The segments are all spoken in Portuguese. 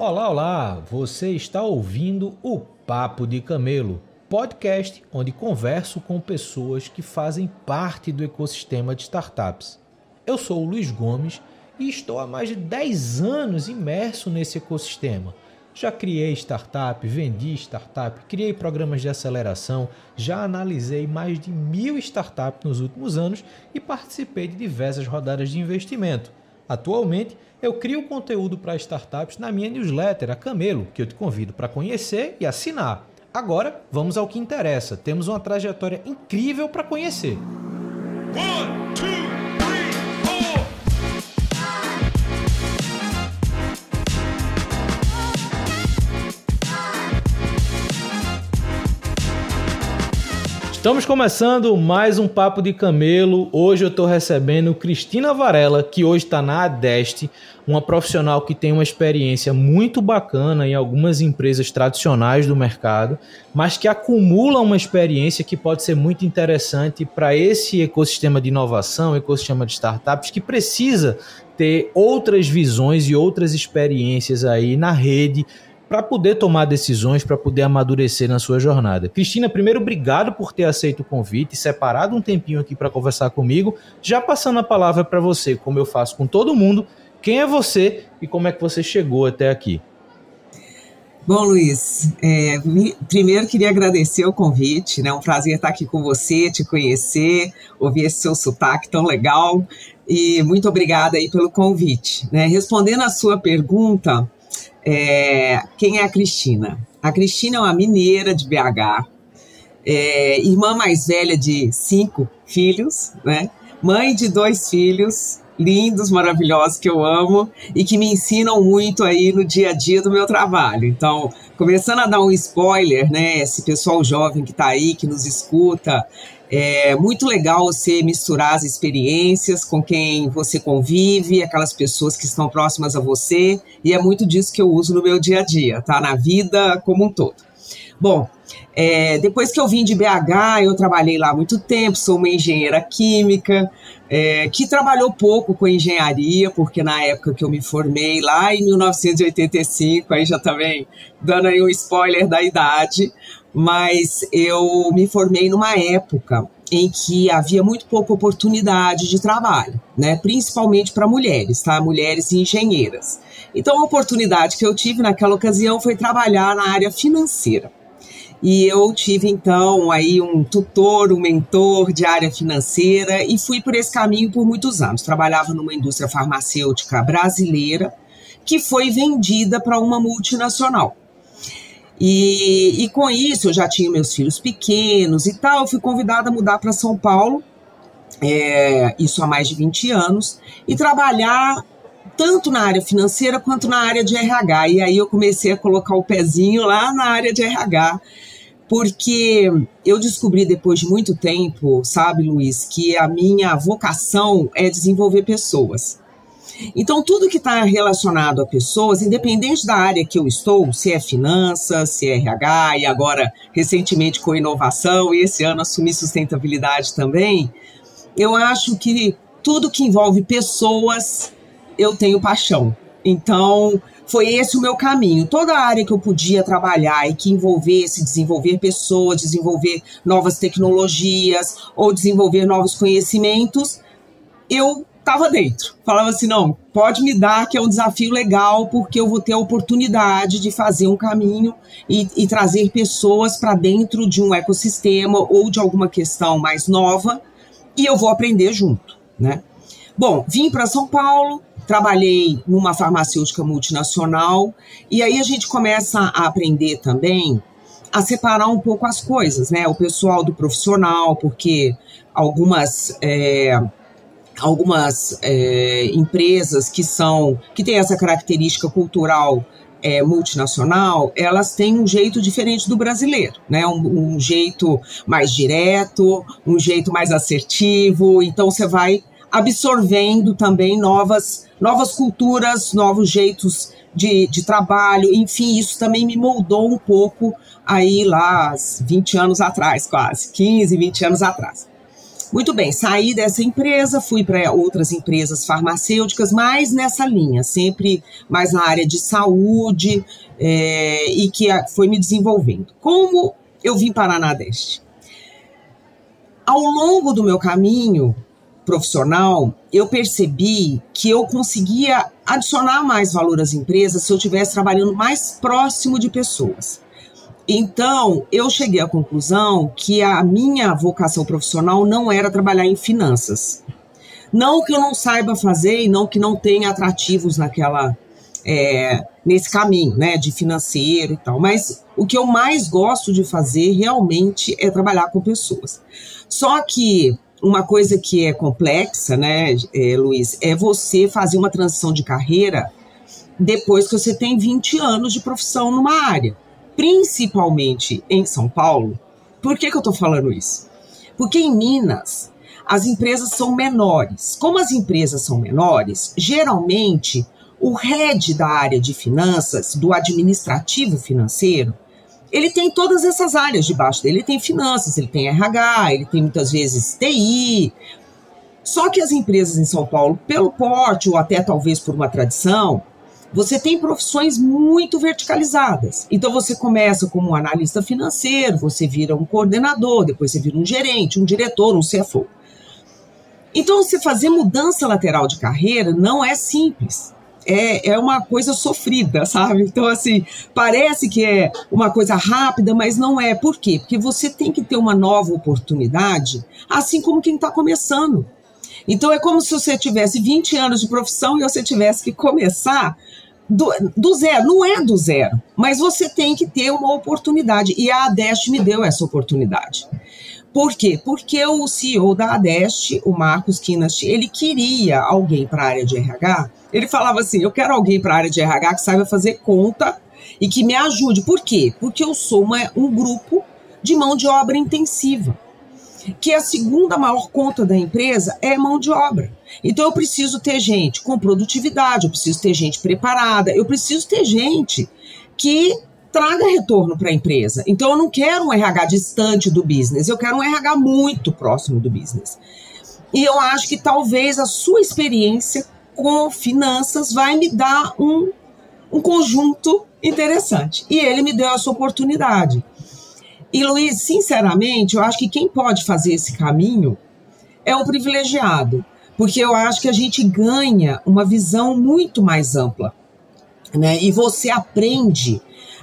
Olá, olá! Você está ouvindo o Papo de Camelo, podcast onde converso com pessoas que fazem parte do ecossistema de startups. Eu sou o Luiz Gomes e estou há mais de 10 anos imerso nesse ecossistema. Já criei startup, vendi startup, criei programas de aceleração, já analisei mais de mil startups nos últimos anos e participei de diversas rodadas de investimento. Atualmente, eu crio conteúdo para startups na minha newsletter, a Camelo, que eu te convido para conhecer e assinar. Agora, vamos ao que interessa. Temos uma trajetória incrível para conhecer. One, two. Estamos começando mais um Papo de Camelo. Hoje eu estou recebendo Cristina Varela, que hoje está na Adeste, uma profissional que tem uma experiência muito bacana em algumas empresas tradicionais do mercado, mas que acumula uma experiência que pode ser muito interessante para esse ecossistema de inovação, ecossistema de startups, que precisa ter outras visões e outras experiências aí na rede para poder tomar decisões, para poder amadurecer na sua jornada. Cristina, primeiro, obrigado por ter aceito o convite, separado um tempinho aqui para conversar comigo. Já passando a palavra para você, como eu faço com todo mundo, quem é você e como é que você chegou até aqui? Bom, Luiz, é, primeiro queria agradecer o convite, né? Um prazer estar aqui com você, te conhecer, ouvir esse seu sotaque tão legal e muito obrigada aí pelo convite. Né? Respondendo a sua pergunta, é, quem é a Cristina? A Cristina é uma mineira de BH, é, irmã mais velha de cinco filhos, né? mãe de dois filhos lindos, maravilhosos que eu amo e que me ensinam muito aí no dia a dia do meu trabalho. Então, começando a dar um spoiler, né? Esse pessoal jovem que está aí, que nos escuta, é muito legal você misturar as experiências com quem você convive, aquelas pessoas que estão próximas a você, e é muito disso que eu uso no meu dia a dia, tá? Na vida como um todo. Bom, é, depois que eu vim de BH, eu trabalhei lá muito tempo, sou uma engenheira química, é, que trabalhou pouco com engenharia, porque na época que eu me formei, lá em 1985, aí já também dando aí um spoiler da idade, mas eu me formei numa época em que havia muito pouca oportunidade de trabalho, né? principalmente para mulheres, tá? mulheres engenheiras. Então, a oportunidade que eu tive naquela ocasião foi trabalhar na área financeira. E eu tive então aí um tutor, um mentor de área financeira e fui por esse caminho por muitos anos. Trabalhava numa indústria farmacêutica brasileira que foi vendida para uma multinacional. E, e com isso eu já tinha meus filhos pequenos e tal. Eu fui convidada a mudar para São Paulo, é, isso há mais de 20 anos, e trabalhar tanto na área financeira quanto na área de RH. E aí eu comecei a colocar o pezinho lá na área de RH, porque eu descobri depois de muito tempo, sabe, Luiz, que a minha vocação é desenvolver pessoas. Então, tudo que está relacionado a pessoas, independente da área que eu estou, se é finanças, se é RH, e agora recentemente com inovação, e esse ano assumi sustentabilidade também, eu acho que tudo que envolve pessoas, eu tenho paixão. Então, foi esse o meu caminho. Toda área que eu podia trabalhar e que envolvesse desenvolver pessoas, desenvolver novas tecnologias ou desenvolver novos conhecimentos, eu estava dentro. Falava assim: não, pode me dar, que é um desafio legal, porque eu vou ter a oportunidade de fazer um caminho e, e trazer pessoas para dentro de um ecossistema ou de alguma questão mais nova e eu vou aprender junto, né? Bom, vim para São Paulo, trabalhei numa farmacêutica multinacional e aí a gente começa a aprender também a separar um pouco as coisas, né? O pessoal do profissional, porque algumas é, algumas é, empresas que são que têm essa característica cultural é, multinacional, elas têm um jeito diferente do brasileiro, né? Um, um, jeito mais direto, um jeito mais assertivo. Então você vai absorvendo também novas, novas culturas, novos jeitos de, de trabalho. Enfim, isso também me moldou um pouco aí lá 20 anos atrás, quase, 15, 20 anos atrás. Muito bem, saí dessa empresa, fui para outras empresas farmacêuticas, mais nessa linha, sempre mais na área de saúde é, e que foi me desenvolvendo. Como eu vim para a Nadeste? Ao longo do meu caminho profissional, eu percebi que eu conseguia adicionar mais valor às empresas se eu estivesse trabalhando mais próximo de pessoas. Então, eu cheguei à conclusão que a minha vocação profissional não era trabalhar em finanças. Não que eu não saiba fazer e não que não tenha atrativos naquela é, nesse caminho, né, de financeiro e tal. Mas o que eu mais gosto de fazer realmente é trabalhar com pessoas. Só que uma coisa que é complexa, né, é, Luiz, é você fazer uma transição de carreira depois que você tem 20 anos de profissão numa área principalmente em São Paulo. Por que, que eu estou falando isso? Porque em Minas as empresas são menores. Como as empresas são menores, geralmente o head da área de finanças, do administrativo financeiro, ele tem todas essas áreas debaixo dele. Ele tem finanças, ele tem RH, ele tem muitas vezes TI. Só que as empresas em São Paulo, pelo porte ou até talvez por uma tradição, você tem profissões muito verticalizadas. Então você começa como um analista financeiro, você vira um coordenador, depois você vira um gerente, um diretor, um CFO. Então você fazer mudança lateral de carreira não é simples. É, é uma coisa sofrida, sabe? Então, assim, parece que é uma coisa rápida, mas não é. Por quê? Porque você tem que ter uma nova oportunidade, assim como quem está começando. Então é como se você tivesse 20 anos de profissão e você tivesse que começar do, do, zero. Não é do zero, mas você tem que ter uma oportunidade. E a Adeste me deu essa oportunidade. Por quê? Porque o CEO da Adeste, o Marcos Kinast, ele queria alguém para a área de RH. Ele falava assim: eu quero alguém para a área de RH que saiba fazer conta e que me ajude. Por quê? Porque eu sou uma, um grupo de mão de obra intensiva que a segunda maior conta da empresa é mão de obra. Então eu preciso ter gente com produtividade, eu preciso ter gente preparada, eu preciso ter gente que traga retorno para a empresa. Então eu não quero um RH distante do business, eu quero um RH muito próximo do business. E eu acho que talvez a sua experiência com finanças vai me dar um, um conjunto interessante. E ele me deu essa oportunidade. E Luiz, sinceramente, eu acho que quem pode fazer esse caminho é o privilegiado, porque eu acho que a gente ganha uma visão muito mais ampla, né? E você aprende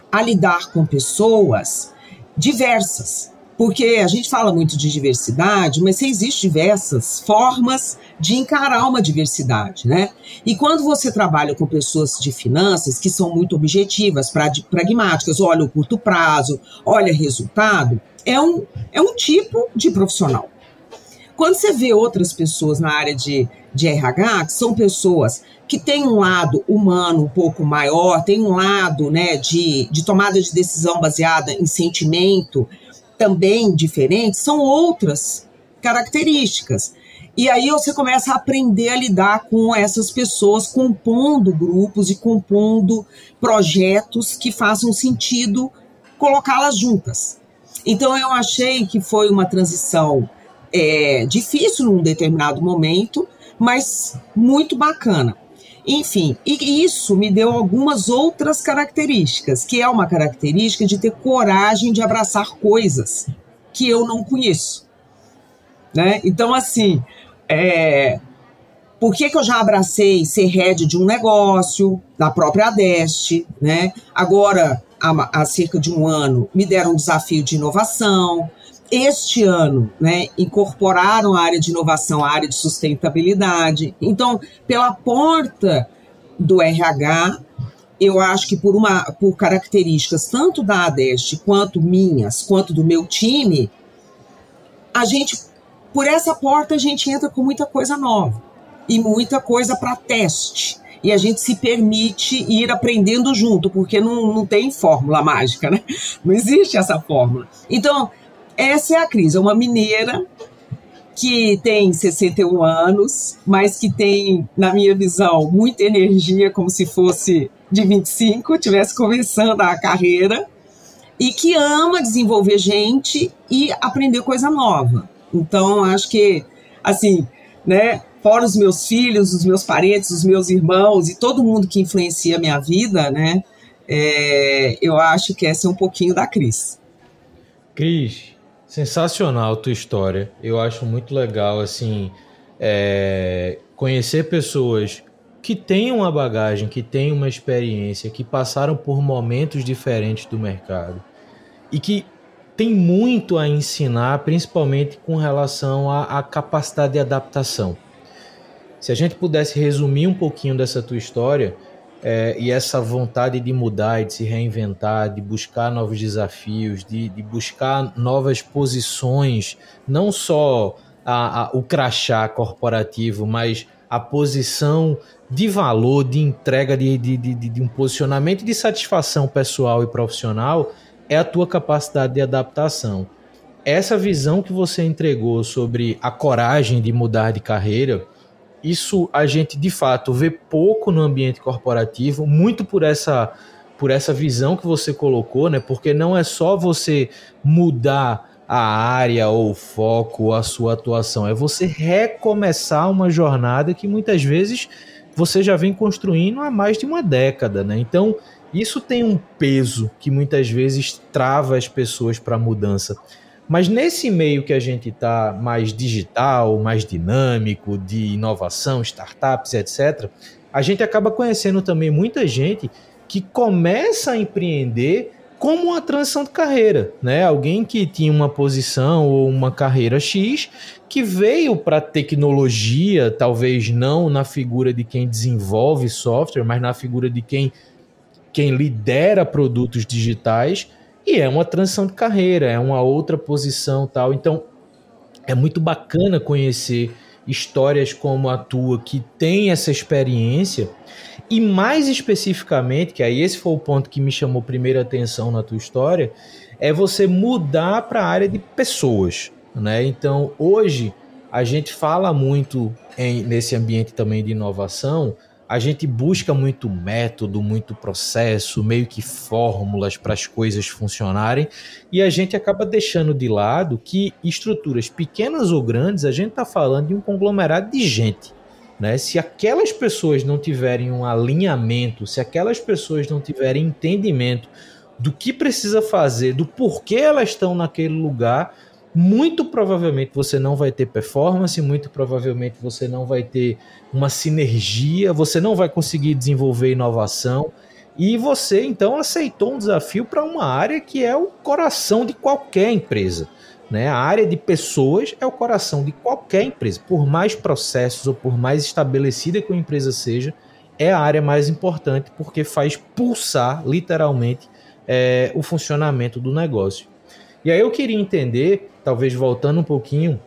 a lidar com pessoas diversas. Porque a gente fala muito de diversidade, mas existem diversas formas de encarar uma diversidade, né? E quando você trabalha com pessoas de finanças que são muito objetivas, pragmáticas, olha o curto prazo, olha resultado, é um, é um tipo de profissional. Quando você vê outras pessoas na área de, de RH, que são pessoas que têm um lado humano um pouco maior, tem um lado né, de, de tomada de decisão baseada em sentimento, também diferentes são outras características. E aí você começa a aprender a lidar com essas pessoas, compondo grupos e compondo projetos que façam sentido colocá-las juntas. Então eu achei que foi uma transição é, difícil num determinado momento, mas muito bacana. Enfim, e isso me deu algumas outras características, que é uma característica de ter coragem de abraçar coisas que eu não conheço. Né? Então, assim, é, por que, que eu já abracei ser head de um negócio, da própria Adeste, né? Agora, há, há cerca de um ano, me deram um desafio de inovação, este ano, né, incorporaram a área de inovação, a área de sustentabilidade. Então, pela porta do RH, eu acho que por uma por características tanto da Adeste quanto minhas, quanto do meu time, a gente por essa porta a gente entra com muita coisa nova e muita coisa para teste. E a gente se permite ir aprendendo junto, porque não, não tem fórmula mágica, né? Não existe essa fórmula. Então, essa é a crise, é uma mineira que tem 61 anos, mas que tem, na minha visão, muita energia, como se fosse de 25, tivesse começando a carreira, e que ama desenvolver gente e aprender coisa nova. Então, acho que, assim, né, fora os meus filhos, os meus parentes, os meus irmãos e todo mundo que influencia a minha vida, né, é, eu acho que essa é um pouquinho da Cris. Cris, sensacional a tua história. Eu acho muito legal, assim, é, conhecer pessoas que têm uma bagagem, que têm uma experiência, que passaram por momentos diferentes do mercado e que tem muito a ensinar, principalmente com relação à, à capacidade de adaptação. Se a gente pudesse resumir um pouquinho dessa tua história é, e essa vontade de mudar e de se reinventar, de buscar novos desafios, de, de buscar novas posições, não só a, a, o crachá corporativo, mas a posição de valor, de entrega, de, de, de, de um posicionamento de satisfação pessoal e profissional, é a tua capacidade de adaptação. Essa visão que você entregou sobre a coragem de mudar de carreira, isso a gente de fato vê pouco no ambiente corporativo, muito por essa por essa visão que você colocou, né? Porque não é só você mudar a área ou o foco ou a sua atuação, é você recomeçar uma jornada que muitas vezes você já vem construindo há mais de uma década, né? Então, isso tem um peso que muitas vezes trava as pessoas para a mudança. Mas nesse meio que a gente está mais digital, mais dinâmico, de inovação, startups, etc., a gente acaba conhecendo também muita gente que começa a empreender como uma transição de carreira, né? Alguém que tinha uma posição ou uma carreira X que veio para tecnologia, talvez não na figura de quem desenvolve software, mas na figura de quem quem lidera produtos digitais e é uma transição de carreira, é uma outra posição tal. Então é muito bacana conhecer histórias como a tua que tem essa experiência e mais especificamente, que aí esse foi o ponto que me chamou primeira atenção na tua história, é você mudar para a área de pessoas, né? Então, hoje a gente fala muito em, nesse ambiente também de inovação, a gente busca muito método, muito processo, meio que fórmulas para as coisas funcionarem, e a gente acaba deixando de lado que estruturas pequenas ou grandes, a gente está falando de um conglomerado de gente. Né? Se aquelas pessoas não tiverem um alinhamento, se aquelas pessoas não tiverem entendimento do que precisa fazer, do porquê elas estão naquele lugar, muito provavelmente você não vai ter performance, muito provavelmente você não vai ter uma sinergia, você não vai conseguir desenvolver inovação. E você então aceitou um desafio para uma área que é o coração de qualquer empresa. Né? A área de pessoas é o coração de qualquer empresa. Por mais processos ou por mais estabelecida que uma empresa seja, é a área mais importante porque faz pulsar, literalmente, é, o funcionamento do negócio. E aí eu queria entender, talvez voltando um pouquinho,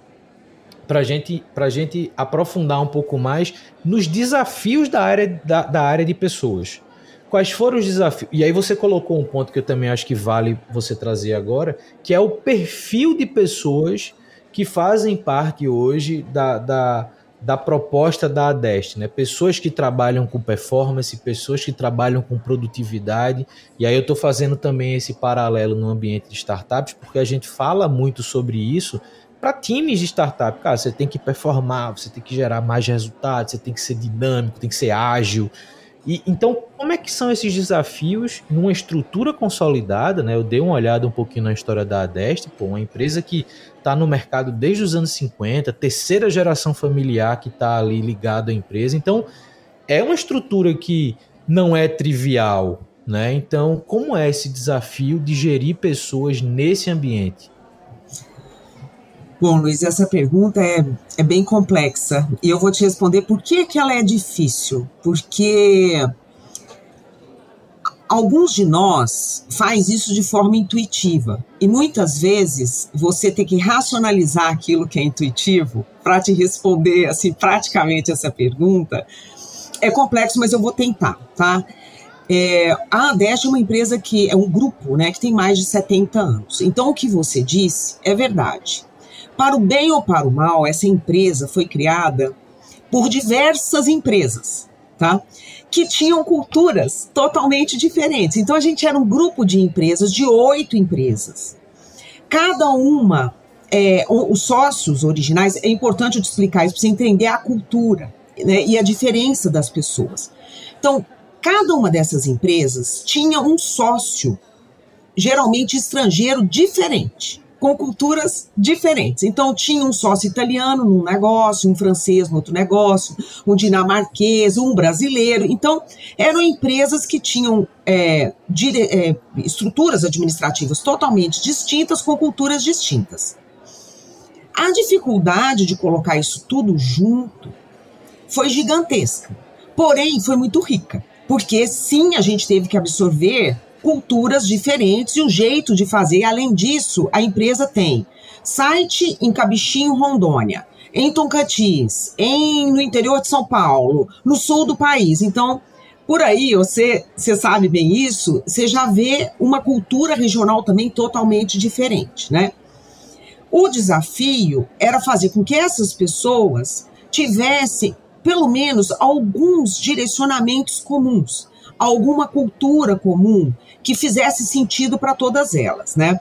para gente, a gente aprofundar um pouco mais nos desafios da área, da, da área de pessoas. Quais foram os desafios? E aí você colocou um ponto que eu também acho que vale você trazer agora, que é o perfil de pessoas que fazem parte hoje da, da, da proposta da Adest, né? Pessoas que trabalham com performance, pessoas que trabalham com produtividade. E aí eu estou fazendo também esse paralelo no ambiente de startups, porque a gente fala muito sobre isso para times de startup. Cara, você tem que performar, você tem que gerar mais resultados, você tem que ser dinâmico, tem que ser ágil. E, então, como é que são esses desafios numa estrutura consolidada, né? Eu dei uma olhada um pouquinho na história da Adeste, pô, uma empresa que está no mercado desde os anos 50, terceira geração familiar que está ali ligada à empresa. Então, é uma estrutura que não é trivial, né? Então, como é esse desafio de gerir pessoas nesse ambiente? Bom, Luiz, essa pergunta é, é bem complexa e eu vou te responder por que, que ela é difícil. Porque alguns de nós faz isso de forma intuitiva e muitas vezes você tem que racionalizar aquilo que é intuitivo para te responder assim praticamente essa pergunta é complexo, mas eu vou tentar, tá? É, a Adeste é uma empresa que é um grupo, né, que tem mais de 70 anos. Então o que você disse é verdade. Para o bem ou para o mal, essa empresa foi criada por diversas empresas, tá? Que tinham culturas totalmente diferentes. Então a gente era um grupo de empresas, de oito empresas. Cada uma é, os sócios originais, é importante eu te explicar isso para você entender a cultura né, e a diferença das pessoas. Então, cada uma dessas empresas tinha um sócio, geralmente estrangeiro, diferente com culturas diferentes. Então, tinha um sócio italiano num negócio, um francês no outro negócio, um dinamarquês, um brasileiro. Então, eram empresas que tinham é, dire, é, estruturas administrativas totalmente distintas, com culturas distintas. A dificuldade de colocar isso tudo junto foi gigantesca, porém, foi muito rica. Porque sim, a gente teve que absorver culturas diferentes e o jeito de fazer. Além disso, a empresa tem site em Cabichinho, Rondônia, em Tocantins, em, no interior de São Paulo, no sul do país. Então, por aí, você, você sabe bem isso, você já vê uma cultura regional também totalmente diferente, né? O desafio era fazer com que essas pessoas tivessem pelo menos alguns direcionamentos comuns, alguma cultura comum que fizesse sentido para todas elas, né?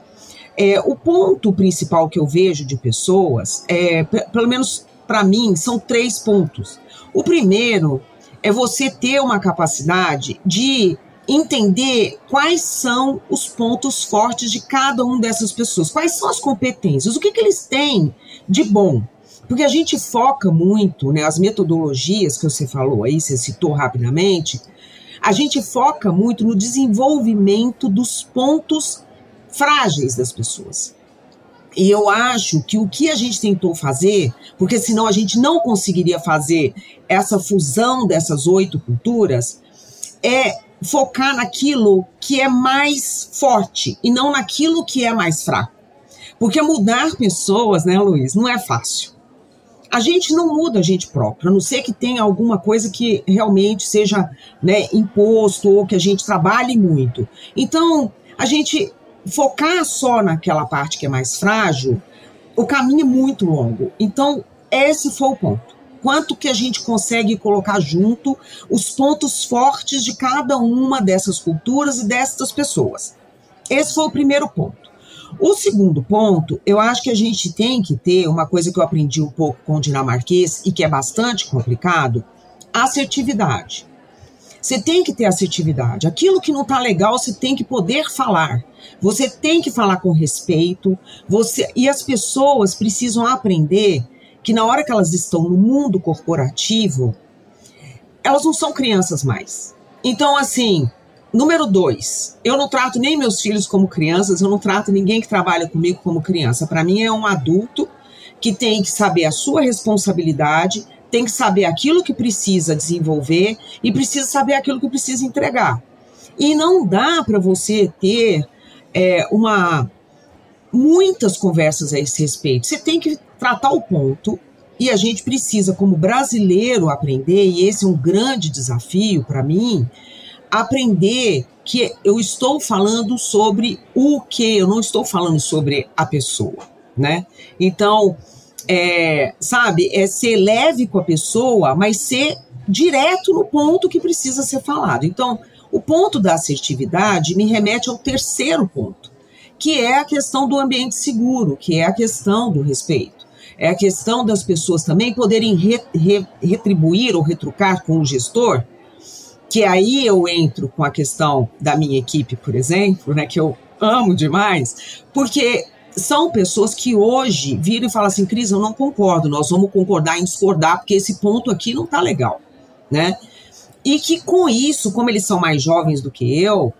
É, o ponto principal que eu vejo de pessoas, é, pelo menos para mim, são três pontos. O primeiro é você ter uma capacidade de entender quais são os pontos fortes de cada uma dessas pessoas, quais são as competências, o que, que eles têm de bom. Porque a gente foca muito, né, as metodologias que você falou aí, você citou rapidamente, a gente foca muito no desenvolvimento dos pontos frágeis das pessoas. E eu acho que o que a gente tentou fazer, porque senão a gente não conseguiria fazer essa fusão dessas oito culturas, é focar naquilo que é mais forte e não naquilo que é mais fraco. Porque mudar pessoas, né, Luiz, não é fácil a gente não muda a gente próprio, a não ser que tenha alguma coisa que realmente seja né, imposto ou que a gente trabalhe muito. Então, a gente focar só naquela parte que é mais frágil, o caminho é muito longo. Então, esse foi o ponto. Quanto que a gente consegue colocar junto os pontos fortes de cada uma dessas culturas e dessas pessoas. Esse foi o primeiro ponto. O segundo ponto, eu acho que a gente tem que ter uma coisa que eu aprendi um pouco com o dinamarquês e que é bastante complicado: assertividade. Você tem que ter assertividade. Aquilo que não está legal, você tem que poder falar. Você tem que falar com respeito. Você e as pessoas precisam aprender que na hora que elas estão no mundo corporativo, elas não são crianças mais. Então, assim, Número dois, eu não trato nem meus filhos como crianças, eu não trato ninguém que trabalha comigo como criança. Para mim é um adulto que tem que saber a sua responsabilidade, tem que saber aquilo que precisa desenvolver e precisa saber aquilo que precisa entregar. E não dá para você ter é, uma muitas conversas a esse respeito. Você tem que tratar o ponto e a gente precisa, como brasileiro, aprender, e esse é um grande desafio para mim, aprender que eu estou falando sobre o que, eu não estou falando sobre a pessoa, né? Então, é, sabe, é ser leve com a pessoa, mas ser direto no ponto que precisa ser falado. Então, o ponto da assertividade me remete ao terceiro ponto, que é a questão do ambiente seguro, que é a questão do respeito. É a questão das pessoas também poderem re, re, retribuir ou retrucar com o gestor que aí eu entro com a questão da minha equipe, por exemplo, né, que eu amo demais, porque são pessoas que hoje viram e falam assim, Cris, eu não concordo, nós vamos concordar em discordar, porque esse ponto aqui não tá legal, né? E que com isso, como eles são mais jovens do que eu,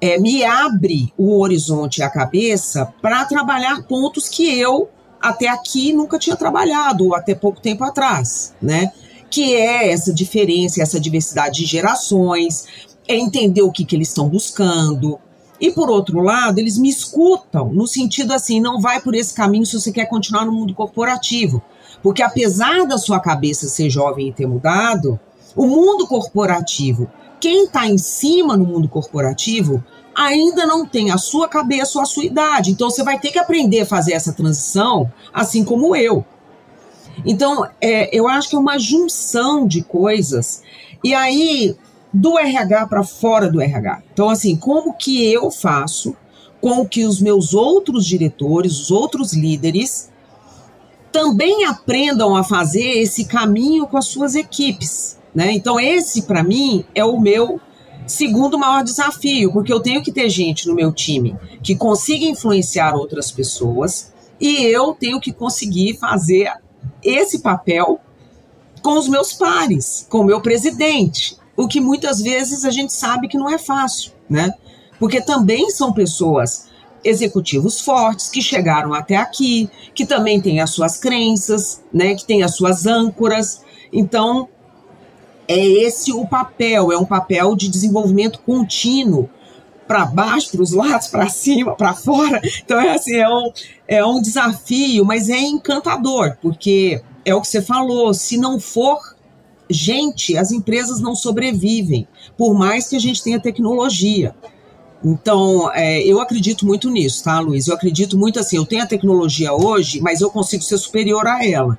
é, me abre o horizonte e a cabeça para trabalhar pontos que eu até aqui nunca tinha trabalhado, ou até pouco tempo atrás, né? Que é essa diferença, essa diversidade de gerações, é entender o que, que eles estão buscando. E por outro lado, eles me escutam no sentido assim, não vai por esse caminho se você quer continuar no mundo corporativo. Porque apesar da sua cabeça ser jovem e ter mudado, o mundo corporativo, quem está em cima no mundo corporativo, ainda não tem a sua cabeça ou a sua idade. Então você vai ter que aprender a fazer essa transição, assim como eu. Então, é, eu acho que é uma junção de coisas. E aí, do RH para fora do RH. Então, assim, como que eu faço com que os meus outros diretores, os outros líderes, também aprendam a fazer esse caminho com as suas equipes. Né? Então, esse, para mim, é o meu segundo maior desafio, porque eu tenho que ter gente no meu time que consiga influenciar outras pessoas e eu tenho que conseguir fazer esse papel com os meus pares, com o meu presidente, o que muitas vezes a gente sabe que não é fácil, né? Porque também são pessoas executivos fortes que chegaram até aqui, que também têm as suas crenças, né, que têm as suas âncoras. Então, é esse o papel, é um papel de desenvolvimento contínuo para baixo, para os lados, para cima, para fora. Então é assim, é um, é um desafio, mas é encantador, porque é o que você falou, se não for gente, as empresas não sobrevivem, por mais que a gente tenha tecnologia. Então, é, eu acredito muito nisso, tá, Luiz? Eu acredito muito assim, eu tenho a tecnologia hoje, mas eu consigo ser superior a ela.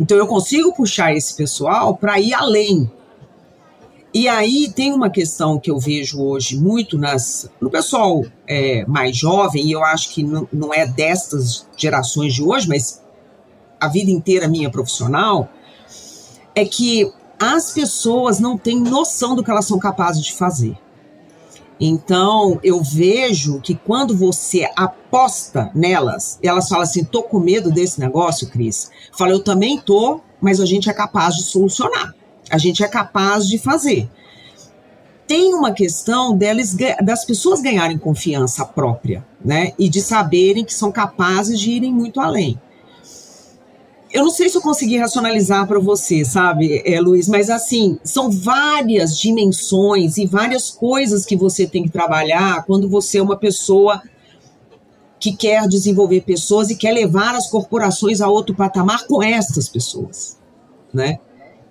Então, eu consigo puxar esse pessoal para ir além. E aí tem uma questão que eu vejo hoje muito nas, no pessoal é, mais jovem, e eu acho que não, é destas gerações de hoje, mas a vida inteira minha profissional, é que as pessoas não têm noção do que elas são capazes de fazer. Então, eu vejo que quando você aposta nelas, elas falam assim: tô com medo desse negócio, Cris. Fala, eu também tô, mas a gente é capaz de solucionar. A gente é capaz de fazer. Tem uma questão delas, das pessoas ganharem confiança própria, né? E de saberem que são capazes de irem muito além eu não sei se eu consegui racionalizar para você, sabe, é, Luiz, mas assim, são várias dimensões e várias coisas que você tem que trabalhar quando você é uma pessoa que quer desenvolver pessoas e quer levar as corporações a outro patamar com estas pessoas, né?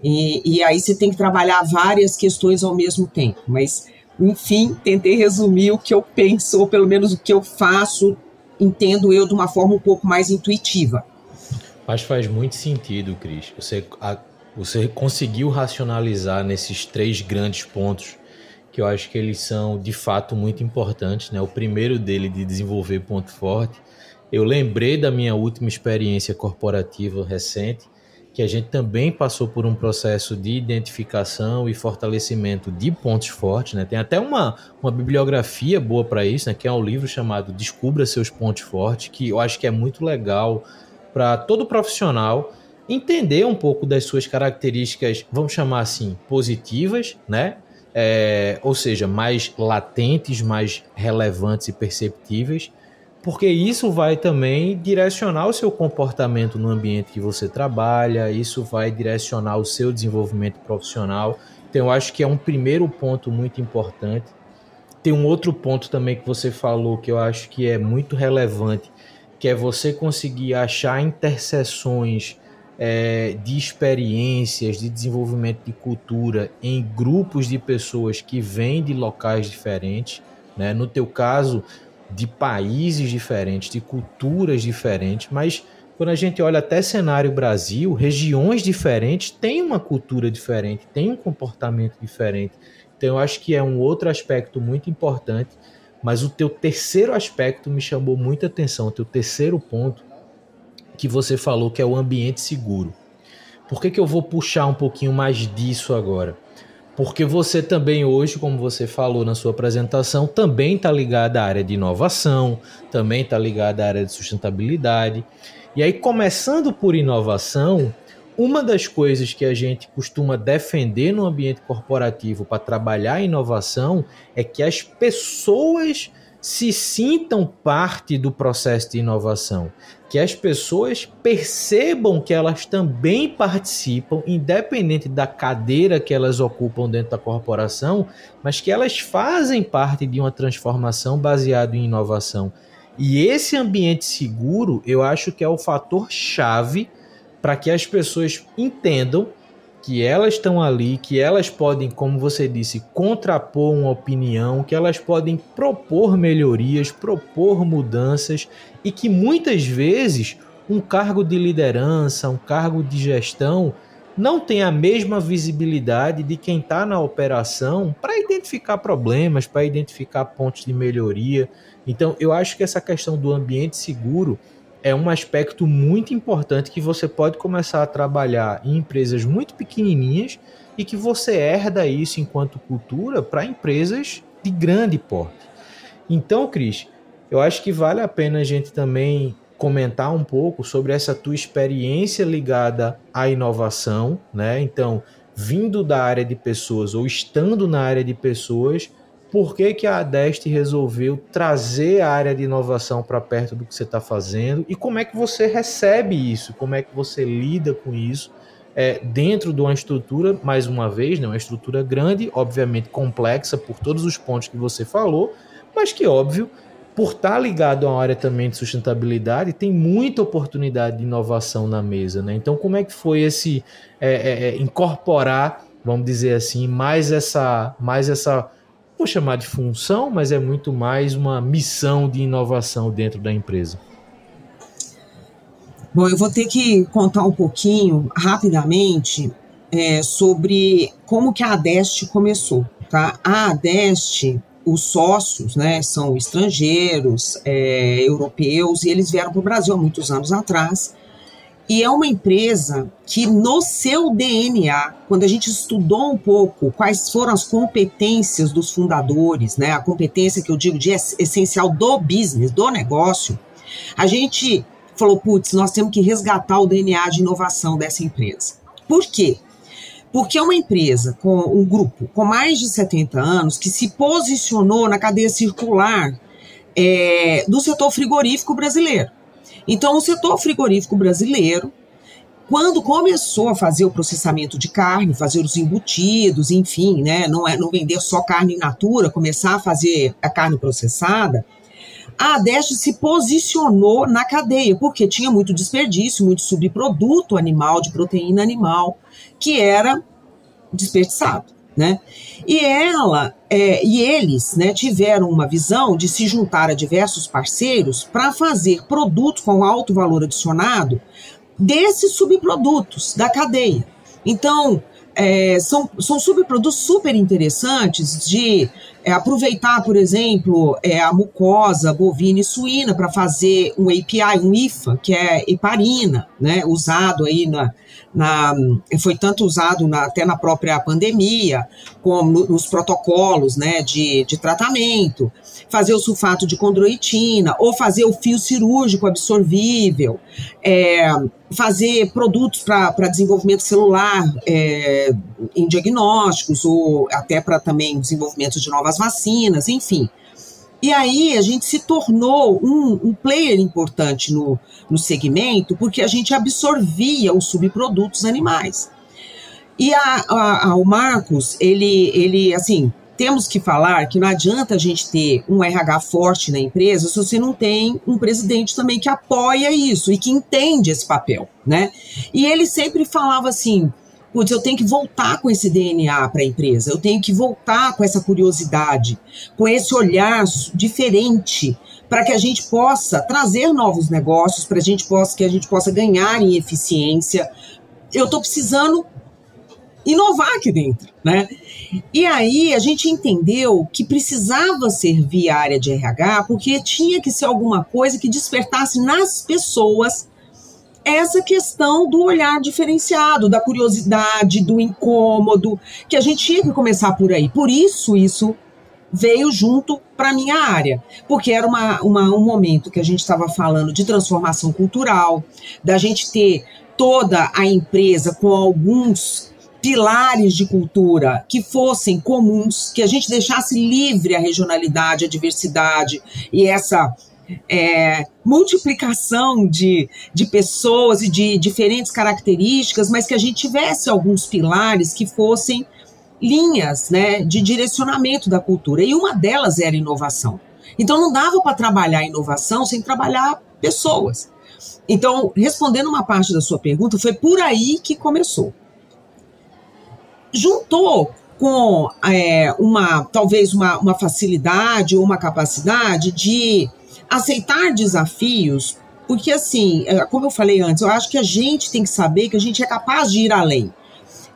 E, e aí você tem que trabalhar várias questões ao mesmo tempo, mas enfim, tentei resumir o que eu penso, ou pelo menos o que eu faço, entendo eu de uma forma um pouco mais intuitiva. Mas faz muito sentido, Cris. Você, a, você conseguiu racionalizar nesses três grandes pontos que eu acho que eles são de fato muito importantes. Né? O primeiro dele de desenvolver ponto forte. Eu lembrei da minha última experiência corporativa recente, que a gente também passou por um processo de identificação e fortalecimento de pontos fortes. Né? Tem até uma, uma bibliografia boa para isso, né? que é um livro chamado Descubra Seus Pontos Fortes, que eu acho que é muito legal para todo profissional entender um pouco das suas características, vamos chamar assim, positivas, né? É, ou seja, mais latentes, mais relevantes e perceptíveis, porque isso vai também direcionar o seu comportamento no ambiente que você trabalha, isso vai direcionar o seu desenvolvimento profissional. Então, eu acho que é um primeiro ponto muito importante. Tem um outro ponto também que você falou que eu acho que é muito relevante, que é você conseguir achar interseções é, de experiências, de desenvolvimento de cultura em grupos de pessoas que vêm de locais diferentes, né? no teu caso, de países diferentes, de culturas diferentes, mas quando a gente olha até cenário Brasil, regiões diferentes têm uma cultura diferente, têm um comportamento diferente. Então eu acho que é um outro aspecto muito importante mas o teu terceiro aspecto me chamou muita atenção, o teu terceiro ponto que você falou que é o ambiente seguro. Por que, que eu vou puxar um pouquinho mais disso agora? Porque você também hoje, como você falou na sua apresentação, também está ligado à área de inovação, também está ligado à área de sustentabilidade. E aí, começando por inovação, uma das coisas que a gente costuma defender no ambiente corporativo para trabalhar a inovação é que as pessoas se sintam parte do processo de inovação, que as pessoas percebam que elas também participam, independente da cadeira que elas ocupam dentro da corporação, mas que elas fazem parte de uma transformação baseada em inovação. E esse ambiente seguro, eu acho que é o fator chave para que as pessoas entendam que elas estão ali, que elas podem, como você disse, contrapor uma opinião, que elas podem propor melhorias, propor mudanças e que muitas vezes um cargo de liderança, um cargo de gestão não tem a mesma visibilidade de quem está na operação para identificar problemas, para identificar pontos de melhoria. Então, eu acho que essa questão do ambiente seguro é um aspecto muito importante que você pode começar a trabalhar em empresas muito pequenininhas e que você herda isso enquanto cultura para empresas de grande porte. Então, Cris, eu acho que vale a pena a gente também comentar um pouco sobre essa tua experiência ligada à inovação, né? Então, vindo da área de pessoas ou estando na área de pessoas, por que, que a Adeste resolveu trazer a área de inovação para perto do que você está fazendo e como é que você recebe isso, como é que você lida com isso é, dentro de uma estrutura, mais uma vez, né, uma estrutura grande, obviamente complexa por todos os pontos que você falou, mas que, óbvio, por estar tá ligado a uma área também de sustentabilidade, tem muita oportunidade de inovação na mesa. Né? Então, como é que foi esse é, é, é incorporar, vamos dizer assim, mais essa, mais essa vou chamar de função, mas é muito mais uma missão de inovação dentro da empresa. Bom, eu vou ter que contar um pouquinho rapidamente é, sobre como que a Adeste começou. Tá? A Adeste, os sócios, né, são estrangeiros, é, europeus, e eles vieram para o Brasil há muitos anos atrás e é uma empresa que, no seu DNA, quando a gente estudou um pouco quais foram as competências dos fundadores, né, a competência que eu digo de essencial do business, do negócio, a gente falou: putz, nós temos que resgatar o DNA de inovação dessa empresa. Por quê? Porque é uma empresa com um grupo com mais de 70 anos que se posicionou na cadeia circular é, do setor frigorífico brasileiro. Então, o setor frigorífico brasileiro, quando começou a fazer o processamento de carne, fazer os embutidos, enfim, né, não, é, não vender só carne in natura, começar a fazer a carne processada, a Adeste se posicionou na cadeia, porque tinha muito desperdício, muito subproduto animal, de proteína animal, que era desperdiçado né? E ela é, e eles né, tiveram uma visão de se juntar a diversos parceiros para fazer produtos com alto valor adicionado desses subprodutos da cadeia. Então, é, são, são subprodutos super interessantes de é, aproveitar, por exemplo, é, a mucosa bovina e suína para fazer um API, um IFA, que é heparina, né, usado aí na, na, foi tanto usado na, até na própria pandemia, como no, nos protocolos né, de, de tratamento, fazer o sulfato de condroitina, ou fazer o fio cirúrgico absorvível, é, fazer produtos para desenvolvimento celular é, em diagnósticos, ou até para também desenvolvimento de novas vacinas, enfim. E aí a gente se tornou um, um player importante no, no segmento, porque a gente absorvia os subprodutos animais. E a, a, a, o Marcos, ele, ele, assim, temos que falar que não adianta a gente ter um RH forte na empresa se você não tem um presidente também que apoia isso e que entende esse papel, né? E ele sempre falava assim: putz, eu tenho que voltar com esse DNA para a empresa, eu tenho que voltar com essa curiosidade, com esse olhar diferente, para que a gente possa trazer novos negócios, para a gente possa que a gente possa ganhar em eficiência. Eu estou precisando inovar aqui dentro, né? E aí a gente entendeu que precisava ser via área de RH, porque tinha que ser alguma coisa que despertasse nas pessoas essa questão do olhar diferenciado, da curiosidade, do incômodo, que a gente tinha que começar por aí. Por isso, isso veio junto para minha área, porque era uma, uma, um momento que a gente estava falando de transformação cultural, da gente ter toda a empresa com alguns pilares de cultura que fossem comuns, que a gente deixasse livre a regionalidade, a diversidade e essa é, multiplicação de, de pessoas e de diferentes características, mas que a gente tivesse alguns pilares que fossem linhas né, de direcionamento da cultura. E uma delas era inovação. Então não dava para trabalhar inovação sem trabalhar pessoas. Então, respondendo uma parte da sua pergunta, foi por aí que começou. Juntou com é, uma talvez uma, uma facilidade ou uma capacidade de aceitar desafios, porque assim, é, como eu falei antes, eu acho que a gente tem que saber que a gente é capaz de ir além.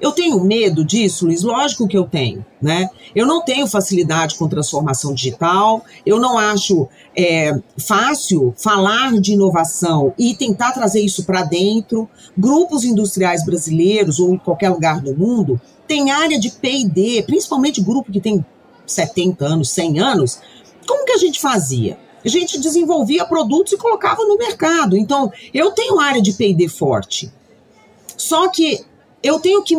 Eu tenho medo disso, Luiz? Lógico que eu tenho, né? Eu não tenho facilidade com transformação digital, eu não acho é, fácil falar de inovação e tentar trazer isso para dentro. Grupos industriais brasileiros ou em qualquer lugar do mundo têm área de P&D, principalmente grupo que tem 70 anos, 100 anos. Como que a gente fazia? A gente desenvolvia produtos e colocava no mercado. Então, eu tenho área de P&D forte. Só que eu tenho que,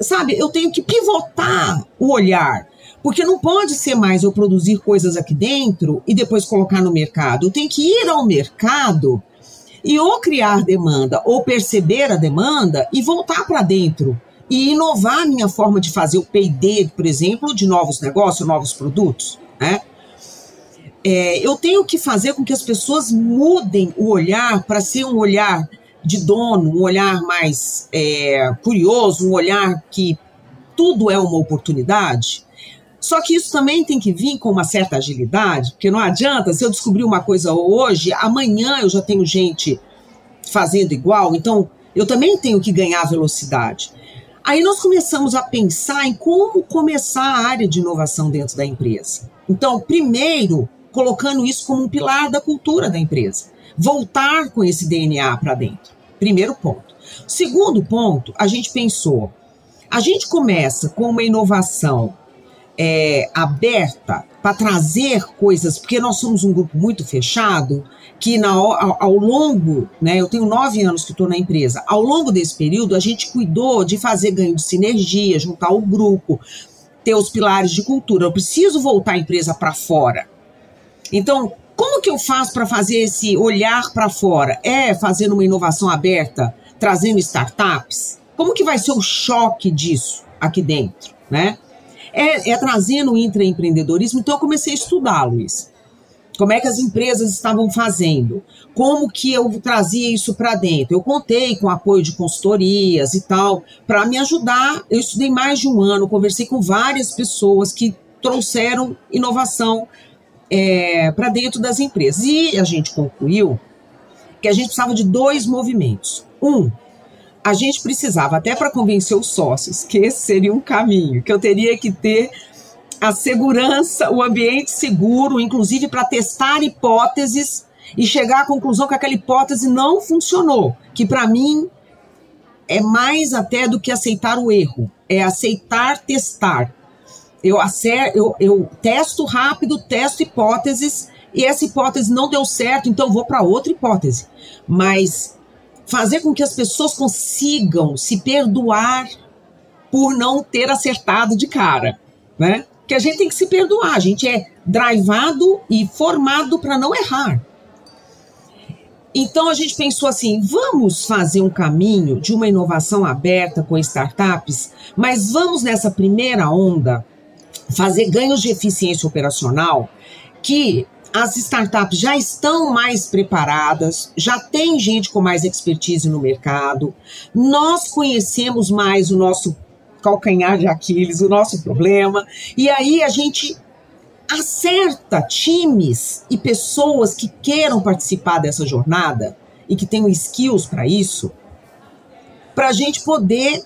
sabe, eu tenho que pivotar o olhar. Porque não pode ser mais eu produzir coisas aqui dentro e depois colocar no mercado. Eu tenho que ir ao mercado e ou criar demanda ou perceber a demanda e voltar para dentro e inovar a minha forma de fazer o P&D, por exemplo, de novos negócios, novos produtos, né? É, eu tenho que fazer com que as pessoas mudem o olhar para ser um olhar de dono, um olhar mais é, curioso, um olhar que tudo é uma oportunidade. Só que isso também tem que vir com uma certa agilidade, porque não adianta, se eu descobrir uma coisa hoje, amanhã eu já tenho gente fazendo igual, então eu também tenho que ganhar velocidade. Aí nós começamos a pensar em como começar a área de inovação dentro da empresa. Então, primeiro, colocando isso como um pilar da cultura da empresa. Voltar com esse DNA para dentro. Primeiro ponto. Segundo ponto, a gente pensou, a gente começa com uma inovação é, aberta para trazer coisas, porque nós somos um grupo muito fechado, que na, ao, ao longo, né, eu tenho nove anos que estou na empresa, ao longo desse período a gente cuidou de fazer ganho de sinergia, juntar o grupo, ter os pilares de cultura. Eu preciso voltar a empresa para fora. Então, como que eu faço para fazer esse olhar para fora? É fazendo uma inovação aberta, trazendo startups? Como que vai ser o choque disso aqui dentro, né? É, é trazendo o intraempreendedorismo. Então eu comecei a estudar, Luiz. Como é que as empresas estavam fazendo? Como que eu trazia isso para dentro? Eu contei com apoio de consultorias e tal, para me ajudar. Eu estudei mais de um ano, conversei com várias pessoas que trouxeram inovação é, para dentro das empresas. E a gente concluiu que a gente precisava de dois movimentos. Um, a gente precisava, até para convencer os sócios, que esse seria um caminho, que eu teria que ter a segurança, o ambiente seguro, inclusive para testar hipóteses e chegar à conclusão que aquela hipótese não funcionou, que para mim é mais até do que aceitar o erro, é aceitar testar eu, acer, eu, eu testo rápido, testo hipóteses, e essa hipótese não deu certo, então vou para outra hipótese. Mas fazer com que as pessoas consigam se perdoar por não ter acertado de cara, né? Que a gente tem que se perdoar, a gente é drivado e formado para não errar. Então a gente pensou assim: vamos fazer um caminho de uma inovação aberta com startups, mas vamos nessa primeira onda fazer ganhos de eficiência operacional que as startups já estão mais preparadas, já tem gente com mais expertise no mercado, nós conhecemos mais o nosso calcanhar de Aquiles, o nosso problema, e aí a gente acerta times e pessoas que queiram participar dessa jornada e que tenham skills para isso, para a gente poder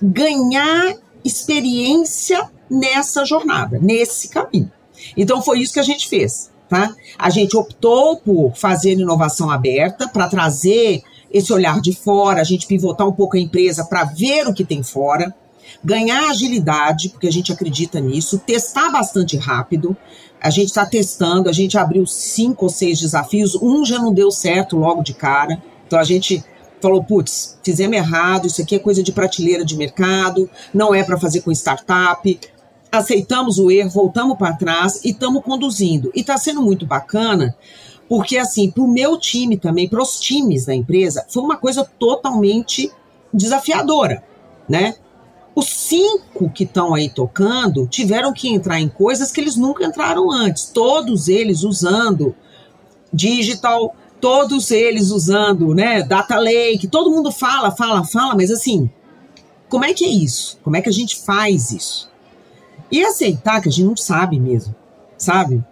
ganhar experiência nessa jornada, nesse caminho. Então foi isso que a gente fez, tá? A gente optou por fazer inovação aberta para trazer esse olhar de fora, a gente pivotar um pouco a empresa para ver o que tem fora, ganhar agilidade, porque a gente acredita nisso, testar bastante rápido. A gente está testando, a gente abriu cinco ou seis desafios, um já não deu certo logo de cara. Então a gente falou, putz, fizemos errado, isso aqui é coisa de prateleira de mercado, não é para fazer com startup, aceitamos o erro, voltamos para trás e estamos conduzindo. E está sendo muito bacana, porque assim, para o meu time também, para os times da empresa, foi uma coisa totalmente desafiadora, né? Os cinco que estão aí tocando tiveram que entrar em coisas que eles nunca entraram antes, todos eles usando digital, todos eles usando, né, data lake, todo mundo fala, fala, fala, mas assim, como é que é isso? Como é que a gente faz isso? E aceitar que a gente não sabe mesmo, sabe?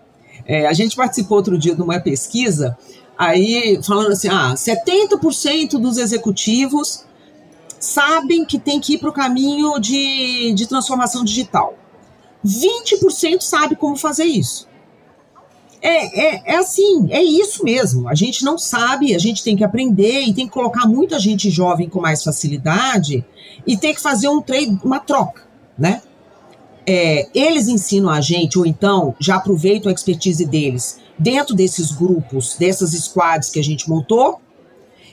É, a gente participou outro dia de uma pesquisa, aí falando assim: ah, 70% dos executivos sabem que tem que ir para o caminho de, de transformação digital. 20% sabe como fazer isso. É, é, é assim, é isso mesmo. A gente não sabe, a gente tem que aprender e tem que colocar muita gente jovem com mais facilidade e tem que fazer um trade, uma troca, né? É, eles ensinam a gente, ou então já aproveitam a expertise deles dentro desses grupos, dessas squads que a gente montou,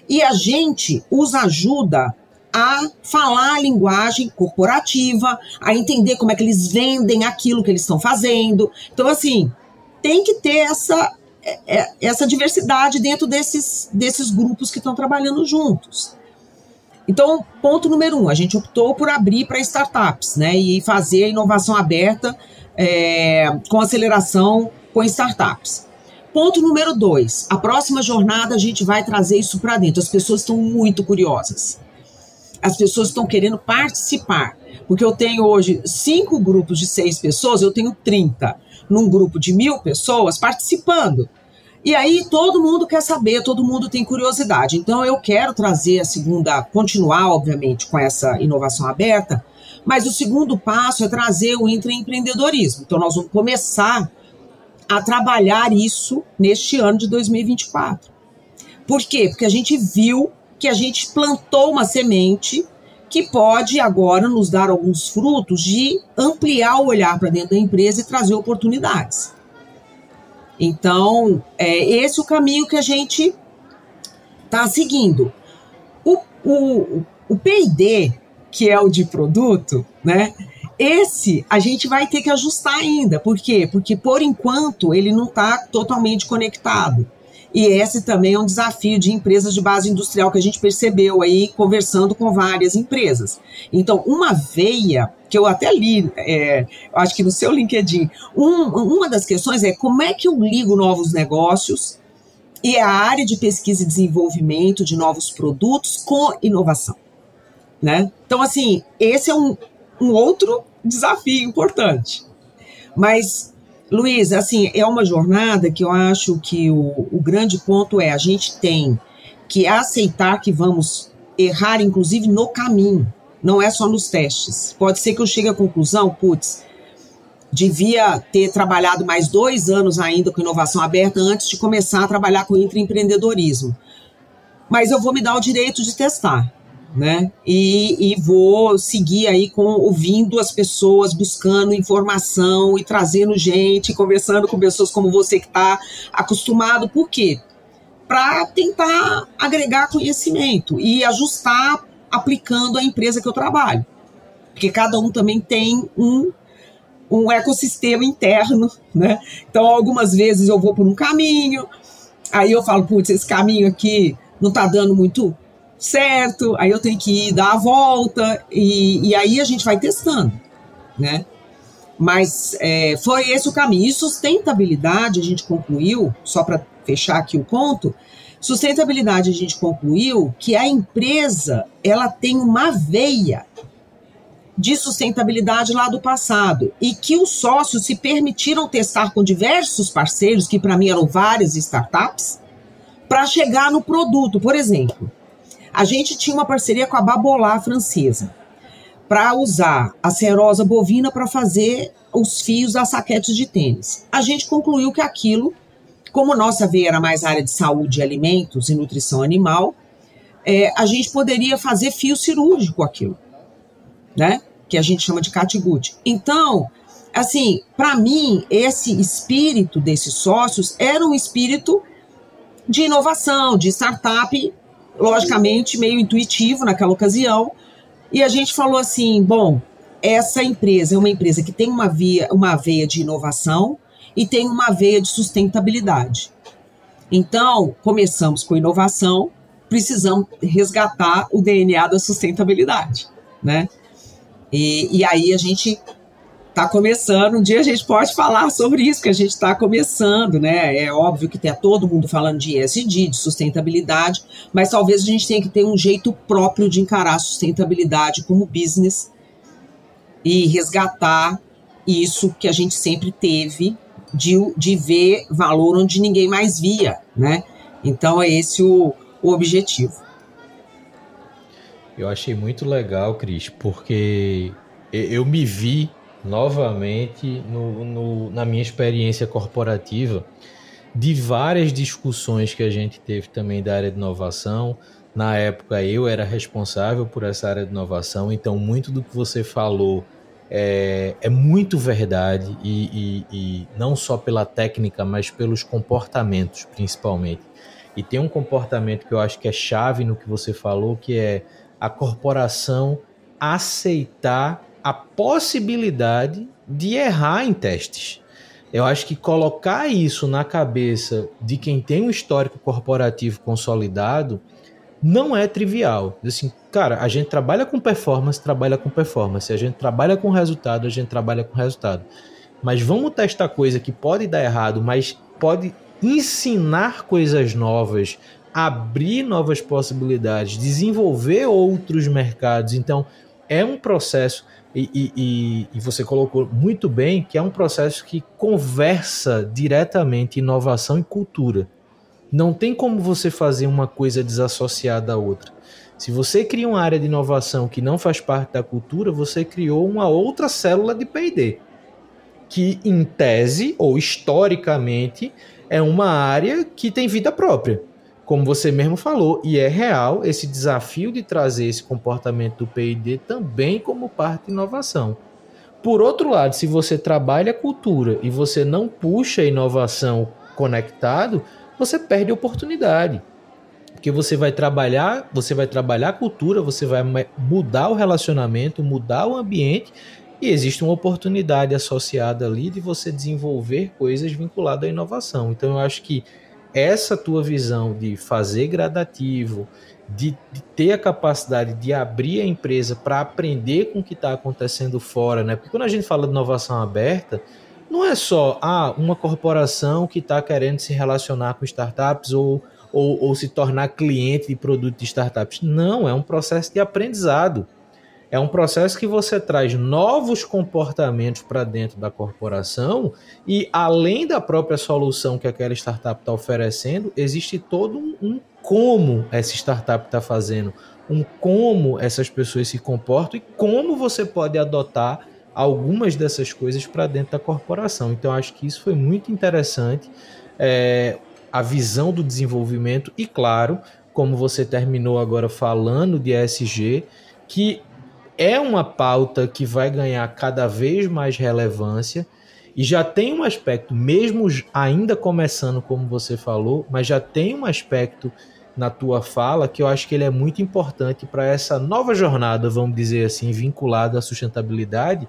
e a gente os ajuda a falar a linguagem corporativa, a entender como é que eles vendem aquilo que eles estão fazendo. Então, assim, tem que ter essa, é, é, essa diversidade dentro desses, desses grupos que estão trabalhando juntos. Então, ponto número um, a gente optou por abrir para startups, né, e fazer a inovação aberta é, com aceleração com startups. Ponto número dois, a próxima jornada a gente vai trazer isso para dentro. As pessoas estão muito curiosas. As pessoas estão querendo participar. Porque eu tenho hoje cinco grupos de seis pessoas, eu tenho 30 num grupo de mil pessoas participando. E aí todo mundo quer saber, todo mundo tem curiosidade. Então eu quero trazer a segunda, continuar, obviamente, com essa inovação aberta, mas o segundo passo é trazer o intraempreendedorismo. Então nós vamos começar a trabalhar isso neste ano de 2024. Por quê? Porque a gente viu que a gente plantou uma semente que pode agora nos dar alguns frutos de ampliar o olhar para dentro da empresa e trazer oportunidades. Então, é esse o caminho que a gente está seguindo. O, o, o PD, que é o de produto, né? Esse a gente vai ter que ajustar ainda. Por quê? Porque por enquanto ele não está totalmente conectado. E esse também é um desafio de empresas de base industrial que a gente percebeu aí conversando com várias empresas. Então, uma veia que eu até li, é, acho que no seu LinkedIn, um, uma das questões é como é que eu ligo novos negócios e a área de pesquisa e desenvolvimento de novos produtos com inovação. Né? Então, assim, esse é um, um outro desafio importante. Mas Luiz, assim, é uma jornada que eu acho que o, o grande ponto é a gente tem que aceitar que vamos errar, inclusive, no caminho. Não é só nos testes. Pode ser que eu chegue à conclusão, putz, devia ter trabalhado mais dois anos ainda com inovação aberta antes de começar a trabalhar com intraempreendedorismo. Mas eu vou me dar o direito de testar né? E, e, vou seguir aí com ouvindo as pessoas, buscando informação e trazendo gente, conversando com pessoas como você que está acostumado. Por quê? Para tentar agregar conhecimento e ajustar aplicando a empresa que eu trabalho. Porque cada um também tem um, um ecossistema interno, né? Então, algumas vezes eu vou por um caminho, aí eu falo, putz, esse caminho aqui não está dando muito certo, aí eu tenho que ir dar a volta, e, e aí a gente vai testando, né? Mas é, foi esse o caminho. E sustentabilidade, a gente concluiu, só para fechar aqui o conto, sustentabilidade a gente concluiu que a empresa ela tem uma veia de sustentabilidade lá do passado e que os sócios se permitiram testar com diversos parceiros, que para mim eram várias startups, para chegar no produto. Por exemplo, a gente tinha uma parceria com a Babolá francesa para usar a cerosa bovina para fazer os fios das saquetes de tênis. A gente concluiu que aquilo, como nossa veia era mais área de saúde, alimentos e nutrição animal, é, a gente poderia fazer fio cirúrgico aquilo, né? Que a gente chama de catgut. Então, assim, para mim, esse espírito desses sócios era um espírito de inovação, de startup logicamente meio intuitivo naquela ocasião, e a gente falou assim: bom, essa empresa é uma empresa que tem uma, via, uma veia de inovação e tem uma veia de sustentabilidade. Então, começamos com inovação, precisamos resgatar o DNA da sustentabilidade, né? E, e aí a gente está começando. Um dia a gente pode falar sobre isso, que a gente está começando, né? É óbvio que tem todo mundo falando de ESG, de sustentabilidade, mas talvez a gente tenha que ter um jeito próprio de encarar a sustentabilidade como business e resgatar isso que a gente sempre teve de, de ver valor onde ninguém mais via, né? Então é esse o, o objetivo. Eu achei muito legal, Cris, porque eu me vi novamente no, no, na minha experiência corporativa de várias discussões que a gente teve também da área de inovação. Na época eu era responsável por essa área de inovação, então muito do que você falou é, é muito verdade e, e, e não só pela técnica, mas pelos comportamentos principalmente. E tem um comportamento que eu acho que é chave no que você falou, que é a corporação aceitar a possibilidade de errar em testes. Eu acho que colocar isso na cabeça de quem tem um histórico corporativo consolidado não é trivial. Assim, cara, a gente trabalha com performance, trabalha com performance. A gente trabalha com resultado, a gente trabalha com resultado. Mas vamos testar coisa que pode dar errado, mas pode ensinar coisas novas, abrir novas possibilidades, desenvolver outros mercados. Então, é um processo, e, e, e, você colocou muito bem, que é um processo que conversa diretamente inovação e cultura. Não tem como você fazer uma coisa desassociada da outra. Se você cria uma área de inovação que não faz parte da cultura, você criou uma outra célula de PD, que em tese ou historicamente é uma área que tem vida própria como você mesmo falou, e é real esse desafio de trazer esse comportamento do PID também como parte de inovação. Por outro lado, se você trabalha a cultura e você não puxa a inovação conectado, você perde a oportunidade. Porque você vai trabalhar, você vai trabalhar a cultura, você vai mudar o relacionamento, mudar o ambiente e existe uma oportunidade associada ali de você desenvolver coisas vinculadas à inovação. Então eu acho que essa tua visão de fazer gradativo, de, de, ter a capacidade de abrir a empresa para aprender com o que está acontecendo fora, né? Porque quando a gente fala de inovação aberta, não é só ah, uma corporação que está querendo se relacionar com startups ou, ou, ou se tornar cliente de produto de startups. Não, é um processo de aprendizado. É um processo que você traz novos comportamentos para dentro da corporação e, além da própria solução que aquela startup está oferecendo, existe todo um, um como essa startup está fazendo, um como essas pessoas se comportam e como você pode adotar algumas dessas coisas para dentro da corporação. Então, acho que isso foi muito interessante. É, a visão do desenvolvimento e, claro, como você terminou agora falando de ESG, que é uma pauta que vai ganhar cada vez mais relevância e já tem um aspecto, mesmo ainda começando como você falou, mas já tem um aspecto na tua fala que eu acho que ele é muito importante para essa nova jornada, vamos dizer assim, vinculada à sustentabilidade,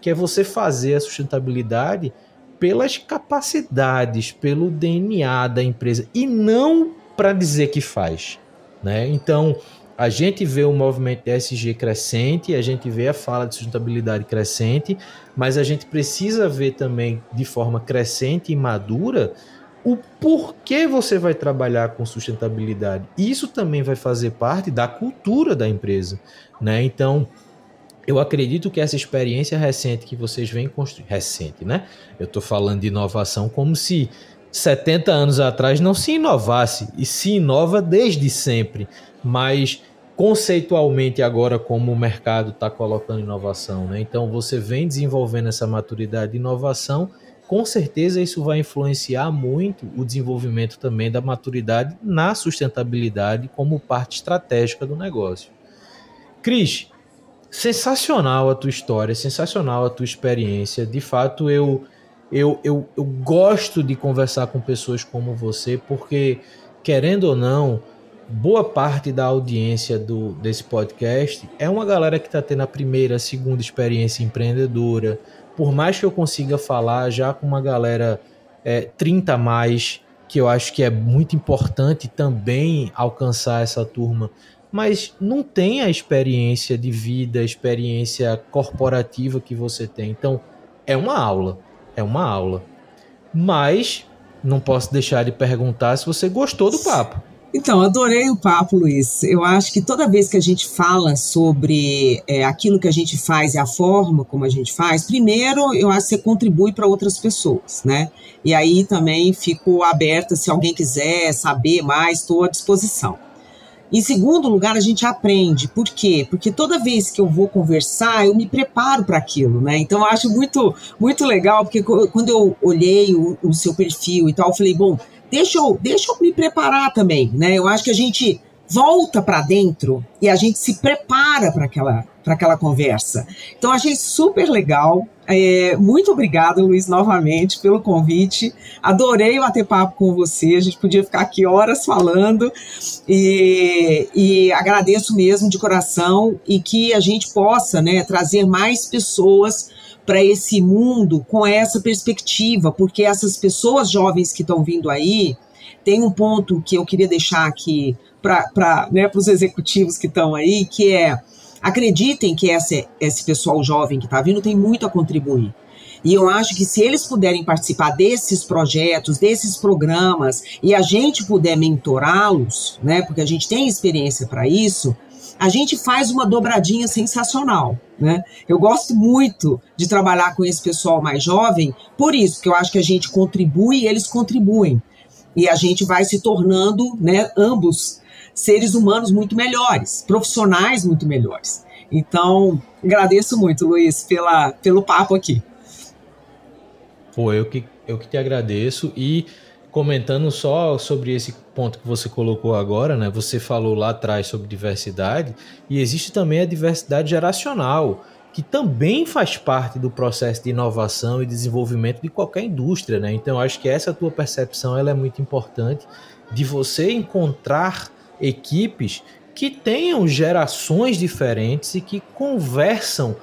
que é você fazer a sustentabilidade pelas capacidades, pelo DNA da empresa e não para dizer que faz, né? Então, a gente vê o movimento ESG crescente, a gente vê a fala de sustentabilidade crescente, mas a gente precisa ver também de forma crescente e madura o porquê você vai trabalhar com sustentabilidade. Isso também vai fazer parte da cultura da empresa, né? Então, eu acredito que essa experiência recente que vocês vêm construindo, recente, né? Eu estou falando de inovação como se 70 anos atrás não se inovasse e se inova desde sempre mas conceitualmente agora como o mercado está colocando inovação, né? Então você vem desenvolvendo essa maturidade de inovação, com certeza isso vai influenciar muito o desenvolvimento também da maturidade na sustentabilidade como parte estratégica do negócio. Cris, sensacional a tua história, sensacional a tua experiência. De fato, eu, eu, eu, eu gosto de conversar com pessoas como você, porque, querendo ou não, boa parte da audiência do, desse podcast é uma galera que está tendo a primeira, segunda experiência empreendedora. Por mais que eu consiga falar já com uma galera é, 30 a mais, que eu acho que é muito importante também alcançar essa turma, mas não tem a experiência de vida, a experiência corporativa que você tem. Então, é uma aula, é uma aula. Mas não posso deixar de perguntar se você gostou do papo. Então, adorei o papo, Luiz. Eu acho que toda vez que a gente fala sobre é, aquilo que a gente faz e a forma como a gente faz, primeiro eu acho que você contribui para outras pessoas, né? E aí também fico aberta, se alguém quiser saber mais, estou à disposição. Em segundo lugar, a gente aprende. Por quê? Porque toda vez que eu vou conversar, eu me preparo para aquilo, né? Então, eu acho muito, muito legal, porque quando eu olhei o, o seu perfil e tal, eu falei, bom, deixa eu, deixa eu me preparar também, né? Eu acho que a gente volta para dentro e a gente se prepara para aquela, aquela conversa. Então, achei super legal. É, muito obrigada, Luiz, novamente pelo convite. Adorei bater papo com você. A gente podia ficar aqui horas falando. E, e agradeço mesmo de coração e que a gente possa né, trazer mais pessoas para esse mundo com essa perspectiva, porque essas pessoas jovens que estão vindo aí, tem um ponto que eu queria deixar aqui para né, os executivos que estão aí, que é acreditem que esse, esse pessoal jovem que está vindo tem muito a contribuir. E eu acho que se eles puderem participar desses projetos, desses programas, e a gente puder mentorá-los, né, porque a gente tem experiência para isso, a gente faz uma dobradinha sensacional. Né? Eu gosto muito de trabalhar com esse pessoal mais jovem, por isso que eu acho que a gente contribui e eles contribuem. E a gente vai se tornando, né, ambos seres humanos muito melhores, profissionais muito melhores. Então, agradeço muito, Luiz, pela, pelo papo aqui. Pô, eu que, eu que te agradeço e comentando só sobre esse ponto que você colocou agora, né? Você falou lá atrás sobre diversidade e existe também a diversidade geracional, que também faz parte do processo de inovação e desenvolvimento de qualquer indústria, né? Então acho que essa tua percepção ela é muito importante de você encontrar equipes que tenham gerações diferentes e que conversam,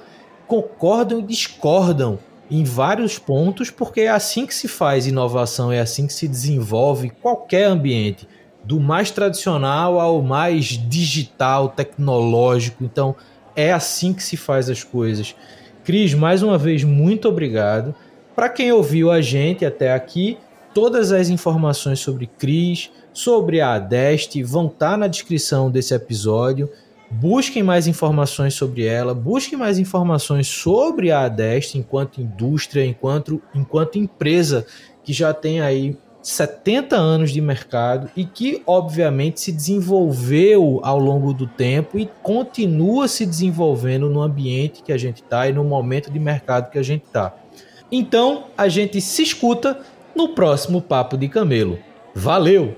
concordam e discordam em vários pontos, porque é assim que se faz inovação, é assim que se desenvolve qualquer ambiente, do mais tradicional ao mais digital, tecnológico. Então, é assim que se faz as coisas. Cris, mais uma vez, muito obrigado. Para quem ouviu a gente até aqui, todas as informações sobre Cris, sobre a Adeste vão estar tá na descrição desse episódio. Busquem mais informações sobre ela, busquem mais informações sobre a Adeste enquanto indústria, enquanto, enquanto empresa que já tem aí 70 anos de mercado e que, obviamente, se desenvolveu ao longo do tempo e continua se desenvolvendo no ambiente que a gente está e no momento de mercado que a gente está. Então, a gente se escuta no próximo Papo de Camelo. Valeu!